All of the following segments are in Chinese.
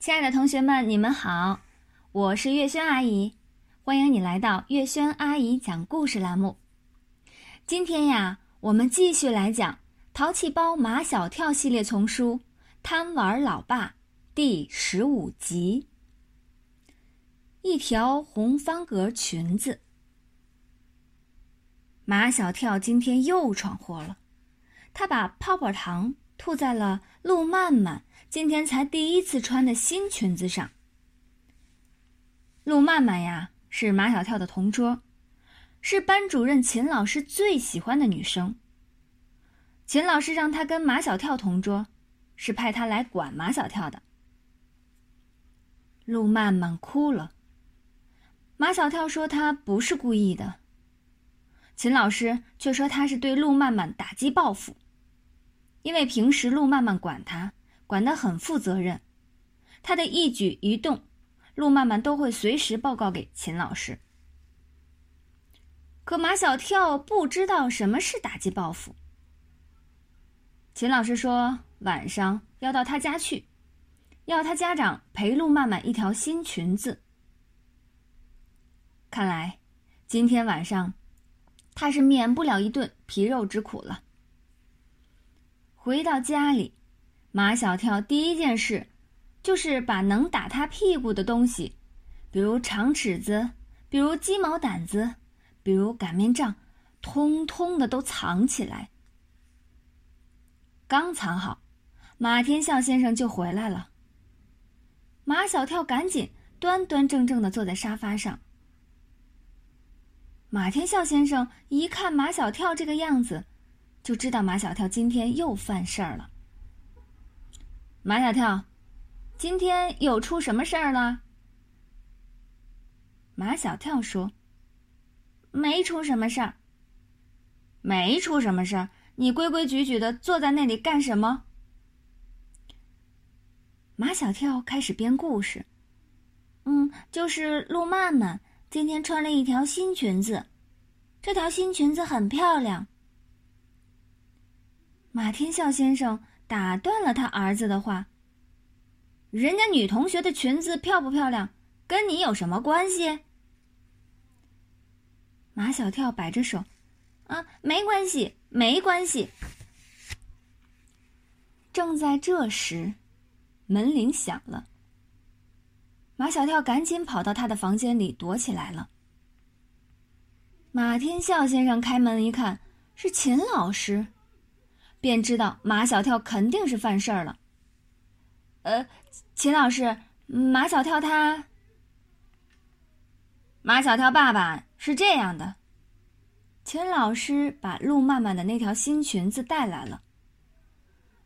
亲爱的同学们，你们好，我是月轩阿姨，欢迎你来到月轩阿姨讲故事栏目。今天呀，我们继续来讲《淘气包马小跳》系列丛书《贪玩老爸》第十五集。一条红方格裙子，马小跳今天又闯祸了，他把泡泡糖吐在了路曼曼。今天才第一次穿的新裙子上。陆曼曼呀，是马小跳的同桌，是班主任秦老师最喜欢的女生。秦老师让她跟马小跳同桌，是派她来管马小跳的。陆曼曼哭了。马小跳说他不是故意的，秦老师却说他是对陆曼曼打击报复，因为平时陆曼曼管他。管得很负责任，他的一举一动，陆曼曼都会随时报告给秦老师。可马小跳不知道什么是打击报复。秦老师说晚上要到他家去，要他家长陪陆曼曼一条新裙子。看来今天晚上他是免不了一顿皮肉之苦了。回到家里。马小跳第一件事，就是把能打他屁股的东西，比如长尺子，比如鸡毛掸子，比如擀面杖，通通的都藏起来。刚藏好，马天笑先生就回来了。马小跳赶紧端端正正的坐在沙发上。马天笑先生一看马小跳这个样子，就知道马小跳今天又犯事儿了。马小跳，今天又出什么事儿了？马小跳说：“没出什么事儿。没出什么事儿，你规规矩矩的坐在那里干什么？”马小跳开始编故事。嗯，就是陆曼曼今天穿了一条新裙子，这条新裙子很漂亮。马天笑先生。打断了他儿子的话。人家女同学的裙子漂不漂亮，跟你有什么关系？马小跳摆着手，啊，没关系，没关系。正在这时，门铃响了。马小跳赶紧跑到他的房间里躲起来了。马天笑先生开门一看，是秦老师。便知道马小跳肯定是犯事儿了。呃，秦老师，马小跳他……马小跳爸爸是这样的。秦老师把陆曼曼的那条新裙子带来了。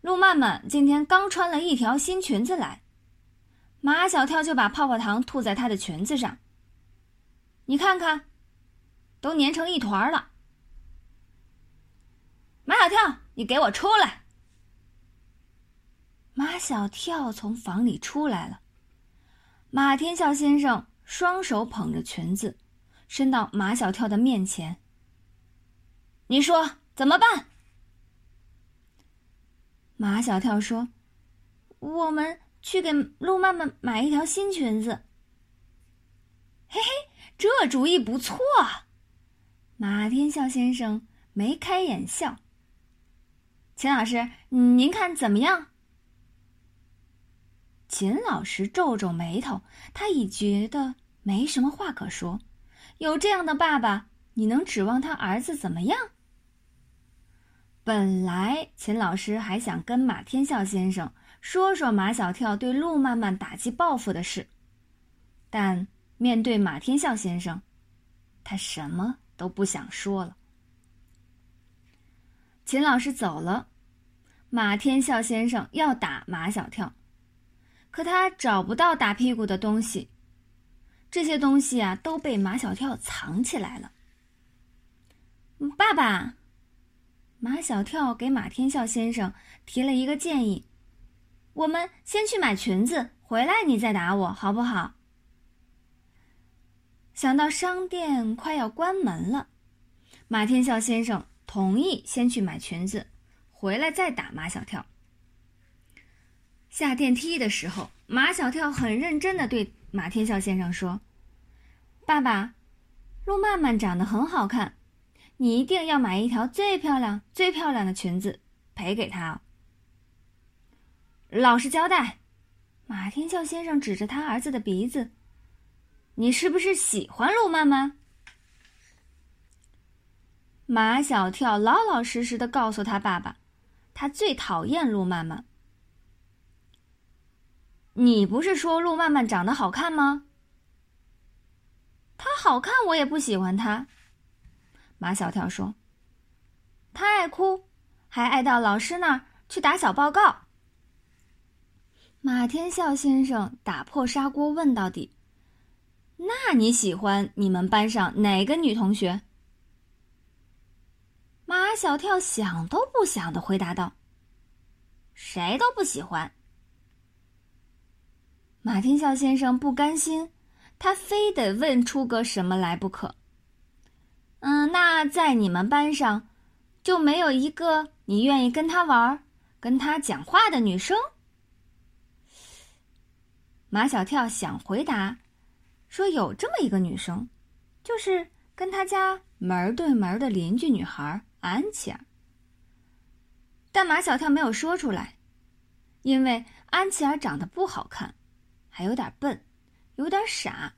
陆曼曼今天刚穿了一条新裙子来，马小跳就把泡泡糖吐在她的裙子上。你看看，都粘成一团了。马小跳。你给我出来！马小跳从房里出来了。马天笑先生双手捧着裙子，伸到马小跳的面前。你说怎么办？马小跳说：“我们去给陆曼曼买一条新裙子。”嘿嘿，这主意不错。马天笑先生眉开眼笑。秦老师，您看怎么样？秦老师皱皱眉头，他已觉得没什么话可说。有这样的爸爸，你能指望他儿子怎么样？本来秦老师还想跟马天笑先生说说马小跳对陆曼曼打击报复的事，但面对马天笑先生，他什么都不想说了。秦老师走了。马天笑先生要打马小跳，可他找不到打屁股的东西。这些东西啊，都被马小跳藏起来了。爸爸，马小跳给马天笑先生提了一个建议：我们先去买裙子，回来你再打我，好不好？想到商店快要关门了，马天笑先生同意先去买裙子。回来再打马小跳。下电梯的时候，马小跳很认真的对马天笑先生说：“爸爸，陆曼曼长得很好看，你一定要买一条最漂亮、最漂亮的裙子赔给她。”老实交代，马天笑先生指着他儿子的鼻子：“你是不是喜欢陆曼曼？”马小跳老老实实的告诉他爸爸：“他最讨厌陆曼曼。”你不是说陆曼曼长得好看吗？她好看，我也不喜欢她。马小跳说：“她爱哭，还爱到老师那儿去打小报告。”马天笑先生打破砂锅问到底：“那你喜欢你们班上哪个女同学？”马小跳想都不想的回答道：“谁都不喜欢。”马天笑先生不甘心，他非得问出个什么来不可。嗯，那在你们班上，就没有一个你愿意跟他玩、跟他讲话的女生？马小跳想回答，说有这么一个女生，就是跟他家门对门的邻居女孩安琪儿。但马小跳没有说出来，因为安琪儿长得不好看。还有点笨，有点傻，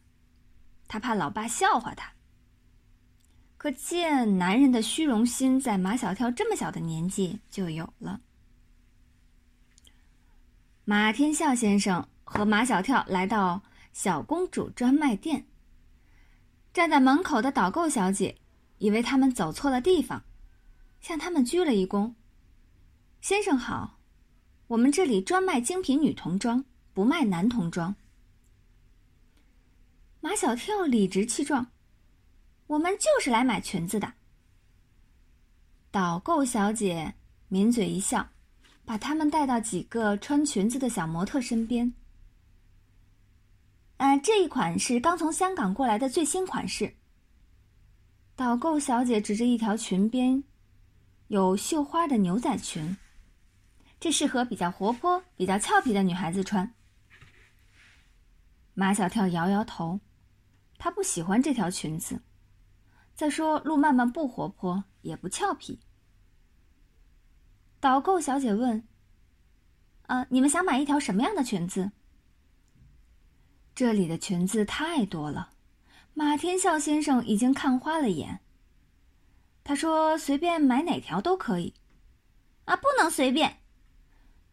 他怕老爸笑话他。可见男人的虚荣心在马小跳这么小的年纪就有了。马天笑先生和马小跳来到小公主专卖店，站在门口的导购小姐以为他们走错了地方，向他们鞠了一躬：“先生好，我们这里专卖精品女童装。”不卖男童装。马小跳理直气壮：“我们就是来买裙子的。”导购小姐抿嘴一笑，把他们带到几个穿裙子的小模特身边。呃，这一款是刚从香港过来的最新款式。导购小姐指着一条裙边有绣花的牛仔裙，这适合比较活泼、比较俏皮的女孩子穿。马小跳摇摇头，他不喜欢这条裙子。再说，路曼曼不活泼，也不俏皮。导购小姐问：“啊，你们想买一条什么样的裙子？”这里的裙子太多了，马天笑先生已经看花了眼。他说：“随便买哪条都可以。”啊，不能随便！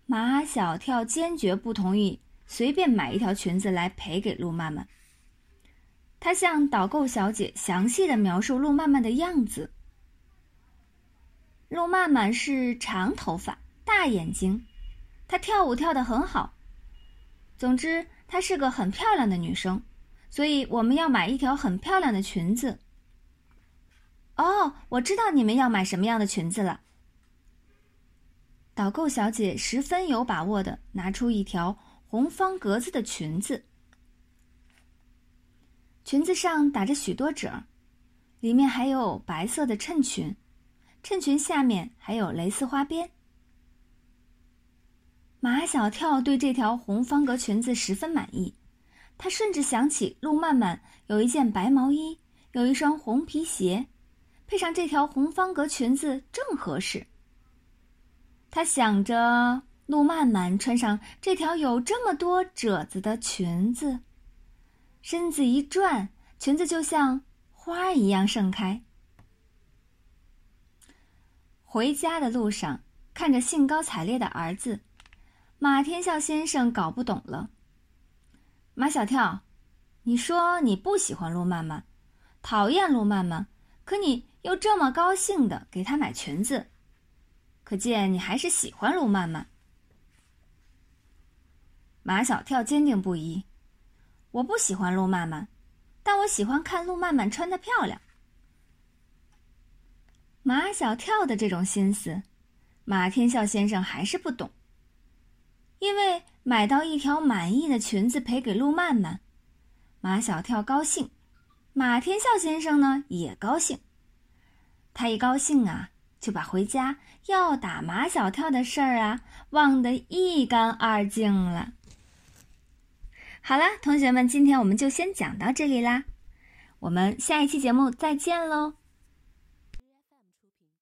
马小跳坚决不同意。随便买一条裙子来赔给陆曼曼。他向导购小姐详细的描述陆曼曼的样子。陆曼曼是长头发、大眼睛，她跳舞跳得很好。总之，她是个很漂亮的女生，所以我们要买一条很漂亮的裙子。哦，我知道你们要买什么样的裙子了。导购小姐十分有把握的拿出一条。红方格子的裙子，裙子上打着许多褶，里面还有白色的衬裙，衬裙下面还有蕾丝花边。马小跳对这条红方格裙子十分满意，他甚至想起陆曼曼有一件白毛衣，有一双红皮鞋，配上这条红方格裙子正合适。他想着。陆曼曼穿上这条有这么多褶子的裙子，身子一转，裙子就像花一样盛开。回家的路上，看着兴高采烈的儿子，马天笑先生搞不懂了。马小跳，你说你不喜欢陆曼曼，讨厌陆曼曼，可你又这么高兴的给她买裙子，可见你还是喜欢陆曼曼。马小跳坚定不移：“我不喜欢陆曼曼，但我喜欢看陆曼曼穿的漂亮。”马小跳的这种心思，马天笑先生还是不懂。因为买到一条满意的裙子赔给陆曼曼，马小跳高兴，马天笑先生呢也高兴。他一高兴啊，就把回家要打马小跳的事儿啊忘得一干二净了。好了，同学们，今天我们就先讲到这里啦，我们下一期节目再见喽。